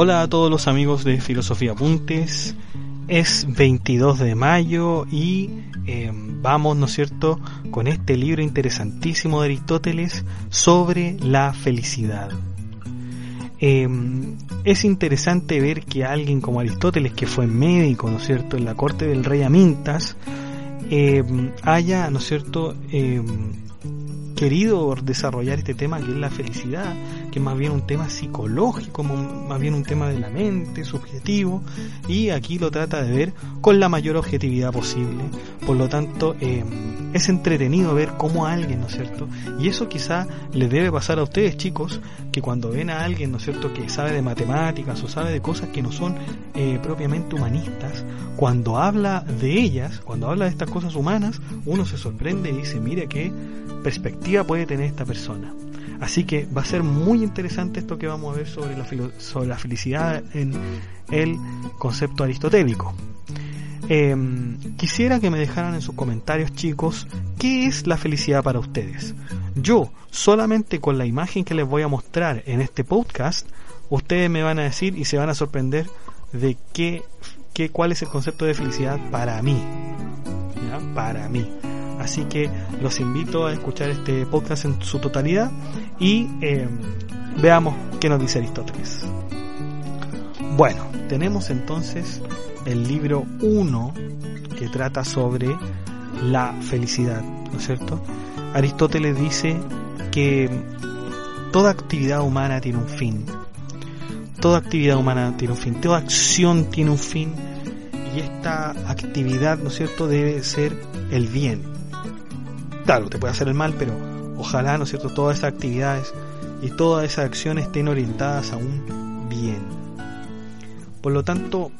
Hola a todos los amigos de Filosofía Apuntes. Es 22 de mayo y eh, vamos, ¿no es cierto?, con este libro interesantísimo de Aristóteles sobre la felicidad. Eh, es interesante ver que alguien como Aristóteles, que fue médico, ¿no es cierto?, en la corte del rey Amintas, eh, haya, ¿no es cierto?, querido desarrollar este tema que es la felicidad, que es más bien un tema psicológico, más bien un tema de la mente, subjetivo, y aquí lo trata de ver con la mayor objetividad posible. Por lo tanto, eh, es entretenido ver cómo alguien, ¿no es cierto? Y eso quizá les debe pasar a ustedes, chicos, que cuando ven a alguien, ¿no es cierto?, que sabe de matemáticas o sabe de cosas que no son eh, propiamente humanistas, cuando habla de ellas, cuando habla de estas cosas humanas, uno se sorprende y dice, mire qué perspectiva puede tener esta persona. Así que va a ser muy interesante esto que vamos a ver sobre la, sobre la felicidad en el concepto aristotélico. Em, quisiera que me dejaran en sus comentarios, chicos, qué es la felicidad para ustedes. Yo, solamente con la imagen que les voy a mostrar en este podcast, ustedes me van a decir y se van a sorprender de qué, qué cuál es el concepto de felicidad para mí. Para mí. Así que los invito a escuchar este podcast en su totalidad y em, veamos qué nos dice Aristóteles. Bueno, tenemos entonces el libro 1 que trata sobre la felicidad, ¿no es cierto? Aristóteles dice que toda actividad humana tiene un fin. Toda actividad humana tiene un fin, toda acción tiene un fin y esta actividad, ¿no es cierto?, debe ser el bien, claro, te puede hacer el mal, pero ojalá, ¿no es cierto?, todas esas actividades y todas esas acciones estén orientadas a un bien. Por lo tanto,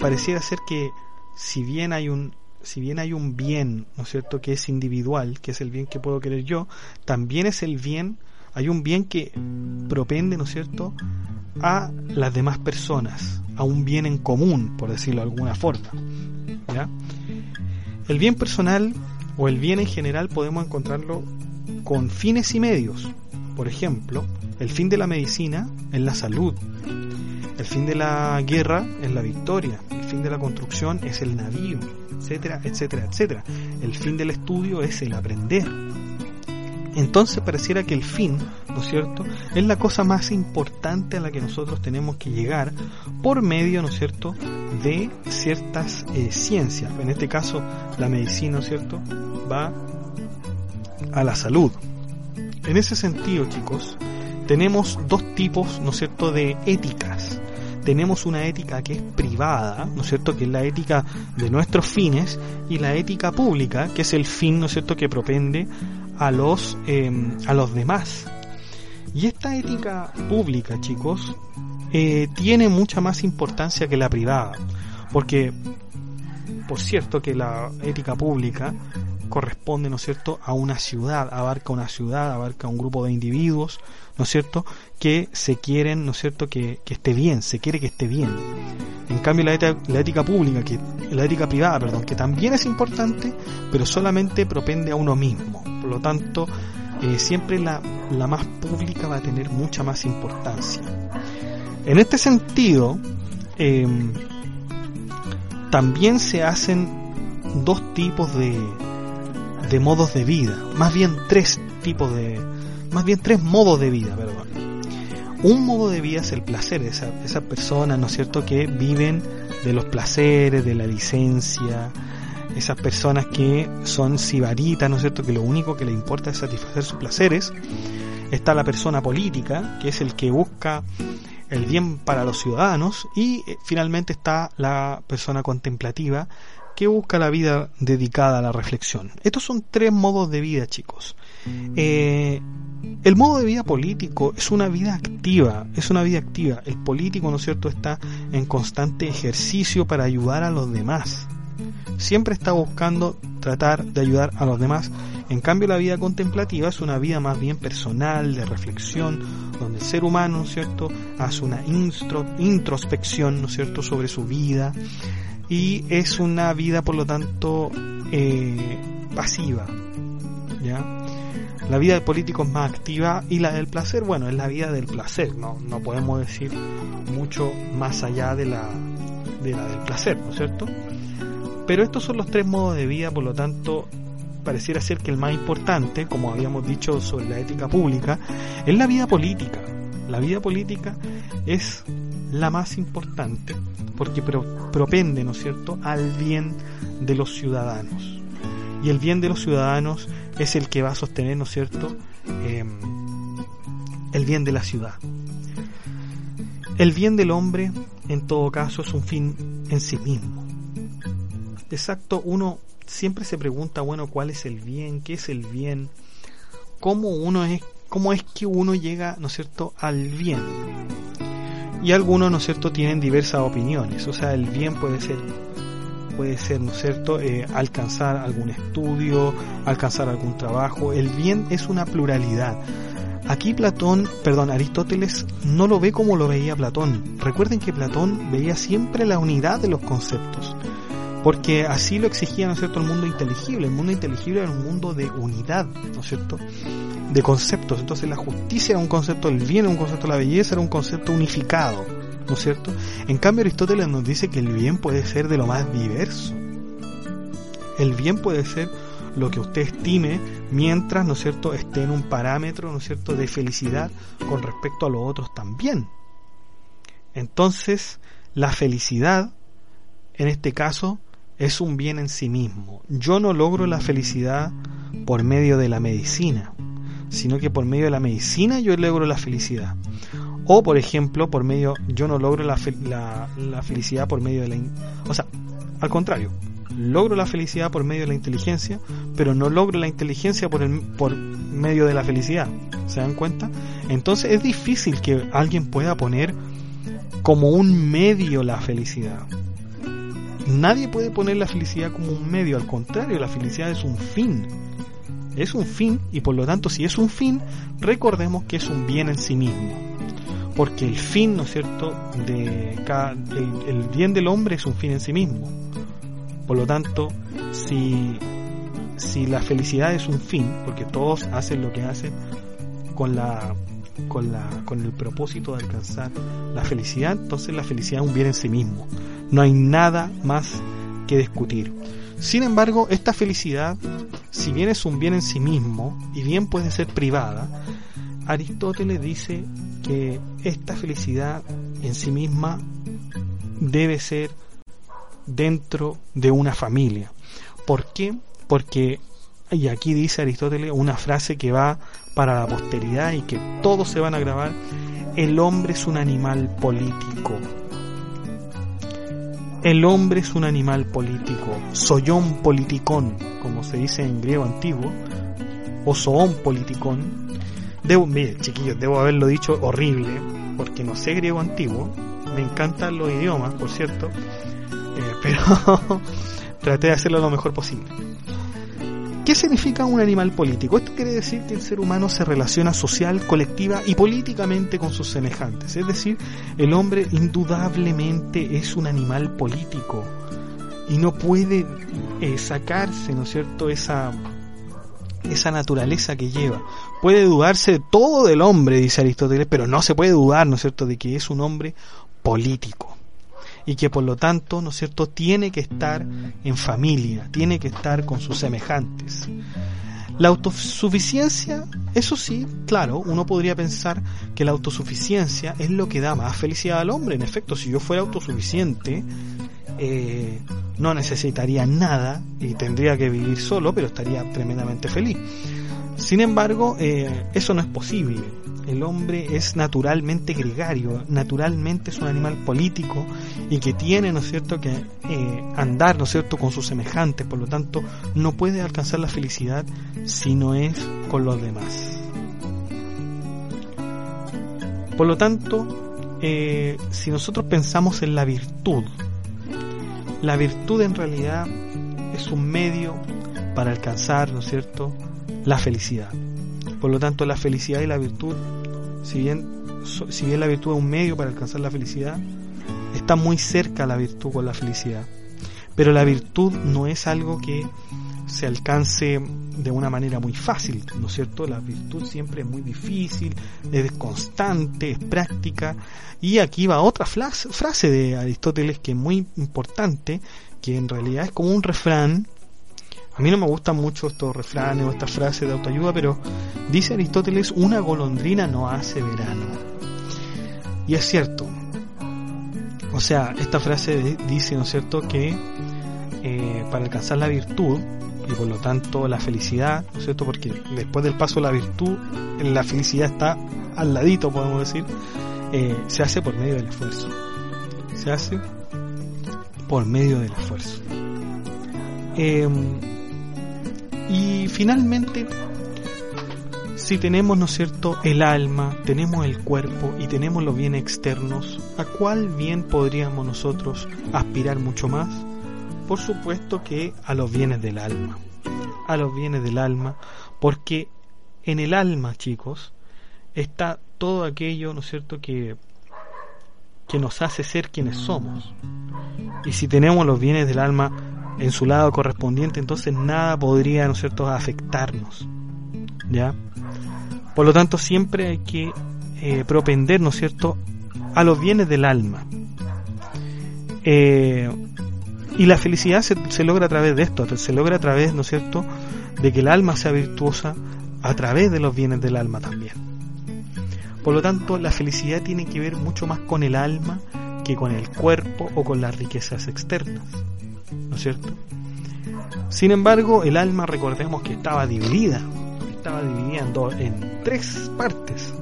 pareciera ser que si bien hay un si bien hay un bien, ¿no es cierto?, que es individual, que es el bien que puedo querer yo, también es el bien, hay un bien que propende, ¿no es cierto?, a las demás personas, a un bien en común, por decirlo de alguna forma. ¿ya? El bien personal o el bien en general podemos encontrarlo con fines y medios. Por ejemplo, el fin de la medicina es la salud, el fin de la guerra es la victoria, el fin de la construcción es el navío, etcétera, etcétera, etcétera. El fin del estudio es el aprender. Entonces pareciera que el fin, ¿no es cierto?, es la cosa más importante a la que nosotros tenemos que llegar por medio, ¿no es cierto?, de ciertas eh, ciencias. En este caso, la medicina, ¿no es cierto?, va a la salud. En ese sentido, chicos, tenemos dos tipos, ¿no es cierto?, de éticas. Tenemos una ética que es privada, ¿no es cierto?, que es la ética de nuestros fines, y la ética pública, que es el fin, ¿no es cierto?, que propende a los, em, a los demás. Y esta ética pública, chicos, eh, tiene mucha más importancia que la privada. Porque, por cierto, que la ética pública corresponde, ¿no es cierto?, a una ciudad, abarca una ciudad, abarca un grupo de individuos, ¿no es cierto?, que se quieren, ¿no es cierto?, que, que esté bien, se quiere que esté bien. En cambio, la ética, la ética pública, que, la ética privada, perdón, que también es importante, pero solamente propende a uno mismo. Por lo tanto, eh, siempre la, la más pública va a tener mucha más importancia. En este sentido, eh, también se hacen dos tipos de, de modos de vida, más bien tres tipos de, más bien tres modos de vida, perdón. Un modo de vida es el placer, esa, esas personas, ¿no es cierto?, que viven de los placeres, de la licencia, esas personas que son sibaritas, ¿no es cierto?, que lo único que le importa es satisfacer sus placeres. Está la persona política, que es el que busca el bien para los ciudadanos. Y eh, finalmente está la persona contemplativa, que busca la vida dedicada a la reflexión. Estos son tres modos de vida, chicos. Eh, el modo de vida político es una vida activa, es una vida activa. El político, ¿no es cierto?, está en constante ejercicio para ayudar a los demás. Siempre está buscando tratar de ayudar a los demás. En cambio, la vida contemplativa es una vida más bien personal, de reflexión, donde el ser humano, ¿no es cierto?, hace una introspección, ¿no es cierto?, sobre su vida, y es una vida por lo tanto eh, pasiva ¿ya? La vida del político es más activa y la del placer, bueno, es la vida del placer, no, no podemos decir mucho más allá de la, de la del placer, ¿no es cierto? Pero estos son los tres modos de vida, por lo tanto, pareciera ser que el más importante, como habíamos dicho sobre la ética pública, es la vida política. La vida política es la más importante porque propende, ¿no es cierto?, al bien de los ciudadanos. Y el bien de los ciudadanos es el que va a sostener, ¿no es cierto?, em, el bien de la ciudad. El bien del hombre, en todo caso, es un fin en sí mismo. Exacto, uno siempre se pregunta, bueno, ¿cuál es el bien? ¿Qué es el bien? ¿Cómo uno es, cómo es que uno llega, ¿no es cierto?, al bien. Y algunos, ¿no es cierto?, tienen diversas opiniones. O sea, el bien puede ser, puede ser, ¿no es cierto?, eh, alcanzar algún estudio, alcanzar algún trabajo. El bien es una pluralidad. Aquí Platón, perdón, Aristóteles no lo ve como lo veía Platón. Recuerden que Platón veía siempre la unidad de los conceptos porque así lo exigía, ¿no es cierto?, el mundo inteligible. El mundo inteligible era un mundo de unidad, ¿no es cierto?, de conceptos. Entonces la justicia era un concepto, el bien era un concepto, la belleza era un concepto unificado, ¿no es cierto? En cambio Aristóteles nos dice que el bien puede ser de lo más diverso. El bien puede ser lo que usted estime mientras, ¿no es cierto?, esté en un parámetro, ¿no es cierto?, de felicidad con respecto a los otros también. Entonces, la felicidad, en este caso, es un bien en sí mismo. Yo no logro la felicidad por medio de la medicina, sino que por medio de la medicina yo logro la felicidad. O, por ejemplo, por medio, yo no logro la, la, felicidad por medio de la... O sea, al contrario, logro la felicidad por medio de la inteligencia, pero no logro la inteligencia por, el, por medio de la felicidad. ¿Se dan cuenta? Entonces es difícil que alguien pueda poner como un medio la felicidad. Nadie puede poner la felicidad como un medio, al contrario, la felicidad es un fin. Es un fin y por lo tanto si es un fin, recordemos que es un bien en sí mismo. Porque el fin, ¿no es cierto?, de cada, el, bien del hombre es un fin en sí mismo. Por lo tanto, si, si la felicidad es un fin, porque todos hacen lo que hacen con la con, la, con el propósito de alcanzar la felicidad, entonces la felicidad es un bien en sí mismo. No hay nada más que discutir. Sin embargo, esta felicidad, si bien es un bien en sí mismo y bien puede ser privada, Aristóteles dice que esta felicidad en sí misma debe ser dentro de una familia. ¿Por qué? Porque, y aquí dice Aristóteles una frase que va para la posteridad y que todos se van a grabar, el hombre es un animal político el hombre es un animal político, soyón politicón, como se dice en griego antiguo, o zoón politicón. Debo, mire, chiquillos, debo haberlo dicho horrible, porque no sé griego antiguo. Me encantan los idiomas, por cierto, eh, pero traté de hacerlo lo mejor posible. ¿Qué significa un animal político? Esto quiere decir que el ser humano se relaciona social, colectiva y políticamente con sus semejantes. Es decir, el hombre indudablemente es un animal político y no puede eh, sacarse, ¿no es cierto?, esa, esa naturaleza que lleva. Puede dudarse todo del hombre, dice Aristóteles, pero no se puede dudar, ¿no es cierto?, de que es un hombre político y que por lo tanto, ¿no es cierto?, tiene que estar en familia, tiene que estar con sus semejantes. La autosuficiencia, eso sí, claro, uno podría pensar que la autosuficiencia es lo que da más felicidad al hombre. En efecto, si yo fuera autosuficiente, eh, no necesitaría nada y tendría que vivir solo, pero estaría tremendamente feliz. Sin embargo, eh, eso no es posible el hombre es naturalmente gregario, naturalmente es un animal político y que tiene, ¿no es cierto?, que eh, andar, ¿no es cierto?, con sus semejantes, por lo tanto, no puede alcanzar la felicidad si no es con los demás. Por lo tanto, eh, si nosotros pensamos en la virtud, la virtud en realidad es un medio para alcanzar, ¿no es cierto?, la felicidad. Por lo tanto, la felicidad y la virtud, si bien, si bien la virtud es un medio para alcanzar la felicidad, está muy cerca la virtud con la felicidad. Pero la virtud no es algo que se alcance de una manera muy fácil, ¿no es cierto? La virtud siempre es muy difícil, es constante, es práctica. Y aquí va otra frase de Aristóteles que es muy importante, que en realidad es como un refrán. A mí no me gustan mucho estos refranes o estas frases de autoayuda, pero dice Aristóteles, una golondrina no hace verano. Y es cierto. O sea, esta frase dice, ¿no es cierto?, que eh, para alcanzar la virtud y por lo tanto la felicidad, ¿no es cierto? Porque después del paso de la virtud, la felicidad está al ladito, podemos decir, eh, se hace por medio del esfuerzo. Se hace por medio del esfuerzo. Em, y finalmente, si tenemos, ¿no es cierto?, el alma, tenemos el cuerpo y tenemos los bienes externos, ¿a cuál bien podríamos nosotros aspirar mucho más? Por supuesto que a los bienes del alma. A los bienes del alma, porque en el alma, chicos, está todo aquello, ¿no es cierto?, que, que nos hace ser quienes somos. Y si tenemos los bienes del alma en su lado correspondiente, entonces nada podría, ¿no es cierto?, afectarnos. ¿Ya? Por lo tanto, siempre hay que eh, propender, ¿no es cierto?, a los bienes del alma. Eh, y la felicidad se, logra a través de esto, se logra a través, ¿no es cierto?, de que el alma sea virtuosa a través de los bienes del alma también. Por lo tanto, la felicidad tiene que ver mucho más con el alma que con el cuerpo o con las riquezas externas. ¿No es cierto? Sin embargo, el alma, recordemos que estaba dividida, estaba dividida en, en tres partes.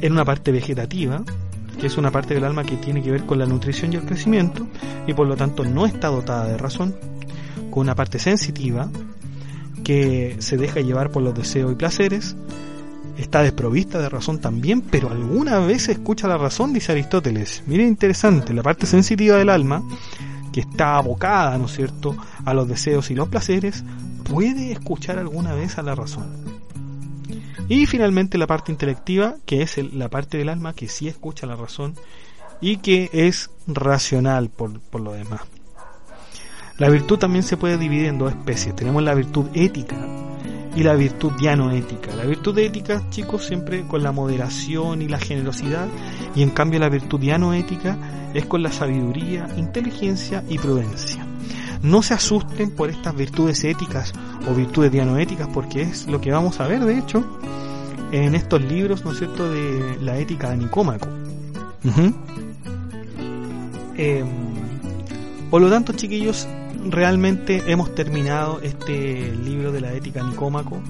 En una parte vegetativa, que es una parte del alma que tiene que ver con la nutrición y el crecimiento, y por lo tanto no está dotada de razón, con una parte sensitiva, que se deja llevar por los deseos y placeres, está desprovista de razón también, pero alguna vez escucha la razón, dice Aristóteles. Mire interesante, la parte sensitiva del alma, que está abocada, ¿no es cierto?, a los deseos y los placeres, puede escuchar alguna vez a la razón. Y finalmente la parte intelectiva, que es la parte del alma que sí escucha la razón y que es racional por, por lo demás. La virtud también se puede dividir en dos especies. Tenemos la virtud ética y la virtud dianoética. La virtud ética, chicos, siempre con la moderación y la generosidad, y en cambio la virtud dianoética es con la sabiduría, inteligencia y prudencia. No se asusten por estas virtudes éticas o virtudes dianoéticas porque es lo que vamos a ver, de hecho, en estos libros, ¿no es cierto?, de la ética de Nicómaco. Em, por lo tanto, chiquillos, realmente hemos terminado este libro de la ética Nicómaco.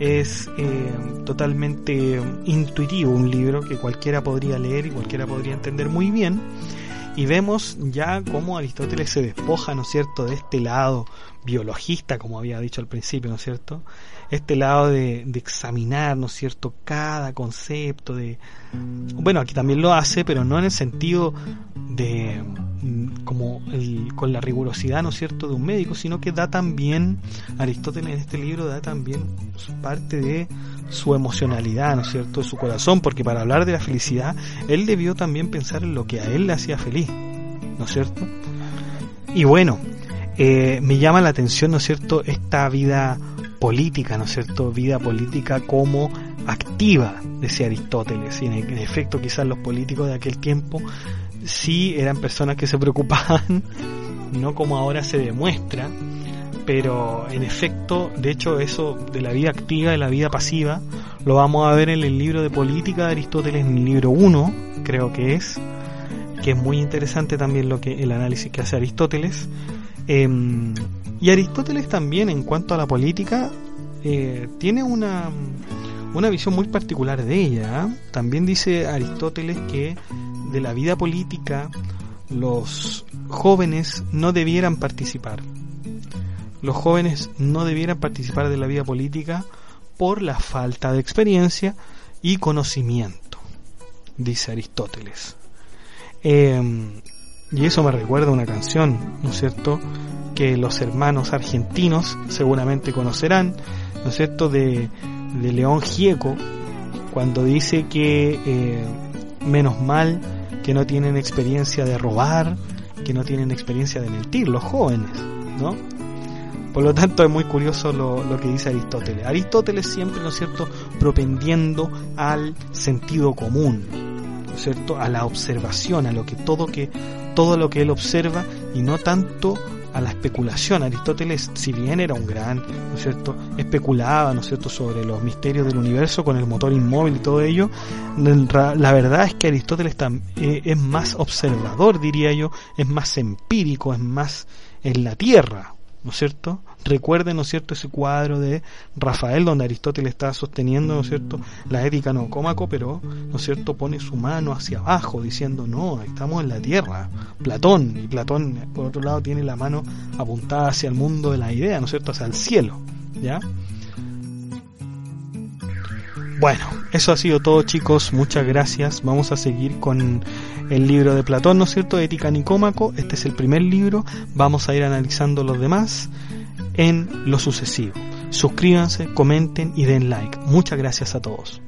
Es em, totalmente intuitivo, un libro que cualquiera podría leer y cualquiera podría entender muy bien y vemos ya cómo Aristóteles se despoja, ¿no es cierto?, de este lado biologista, como había dicho al principio, ¿no es cierto?, este lado de, de examinar, ¿no es cierto?, cada concepto, de... Bueno, aquí también lo hace, pero no en el sentido de mm, como el, con la rigurosidad, ¿no es cierto?, de un médico, sino que da también, Aristóteles en este libro da también parte de su emocionalidad, ¿no es cierto?, de su corazón, porque para hablar de la felicidad, él debió también pensar en lo que a él le hacía feliz, ¿no es cierto? Y bueno, eh, me llama la atención, ¿no es cierto?, esta vida política, ¿no es cierto?, vida política como activa, decía Aristóteles, y en, efecto quizás los políticos de aquel tiempo sí eran personas que se preocupaban, no como ahora se demuestra, pero en efecto, de hecho, eso de la vida activa y la vida pasiva lo vamos a ver en el libro de política de Aristóteles, en el libro 1, creo que es, que es muy interesante también lo que el análisis que hace Aristóteles. Em, y Aristóteles también, en cuanto a la política, eh, tiene una, una visión muy particular de ella. ¿eh? También dice Aristóteles que de la vida política los jóvenes no debieran participar los jóvenes no debieran participar de la vida política por la falta de experiencia y conocimiento, dice Aristóteles. Em, y eso me recuerda una canción, ¿no es cierto?, que los hermanos argentinos seguramente conocerán, ¿no es cierto?, de, León Gieco, cuando dice que eh, menos mal que no tienen experiencia de robar, que no tienen experiencia de mentir los jóvenes, ¿no? Por lo tanto, es muy curioso lo, lo, que dice Aristóteles. Aristóteles siempre, ¿no es cierto?, propendiendo al sentido común, ¿no es cierto?, a la observación, a lo que todo que todo lo que él observa y no tanto a la especulación. Aristóteles, si bien era un gran, ¿no es cierto?, especulaba, ¿no es cierto?, sobre los misterios del universo con el motor inmóvil y todo ello, la verdad es que Aristóteles eh, es más observador, diría yo, es más empírico, es más en la tierra, ¿no es cierto? Recuerden, ¿no es cierto?, ese cuadro de Rafael donde Aristóteles está sosteniendo, ¿no es cierto?, la ética no cómaco, pero, ¿no es cierto?, pone su mano hacia abajo diciendo, no, estamos en la tierra. Platón, y Platón, por otro lado, tiene la mano apuntada hacia el mundo de la idea, ¿no es cierto?, hacia el cielo, ¿ya? Bueno, eso ha sido todo chicos, muchas gracias. Vamos a seguir con el libro de Platón, ¿no es cierto? Ética Nicómaco, este es el primer libro, vamos a ir analizando los demás en lo sucesivo. Suscríbanse, comenten y den like. Muchas gracias a todos.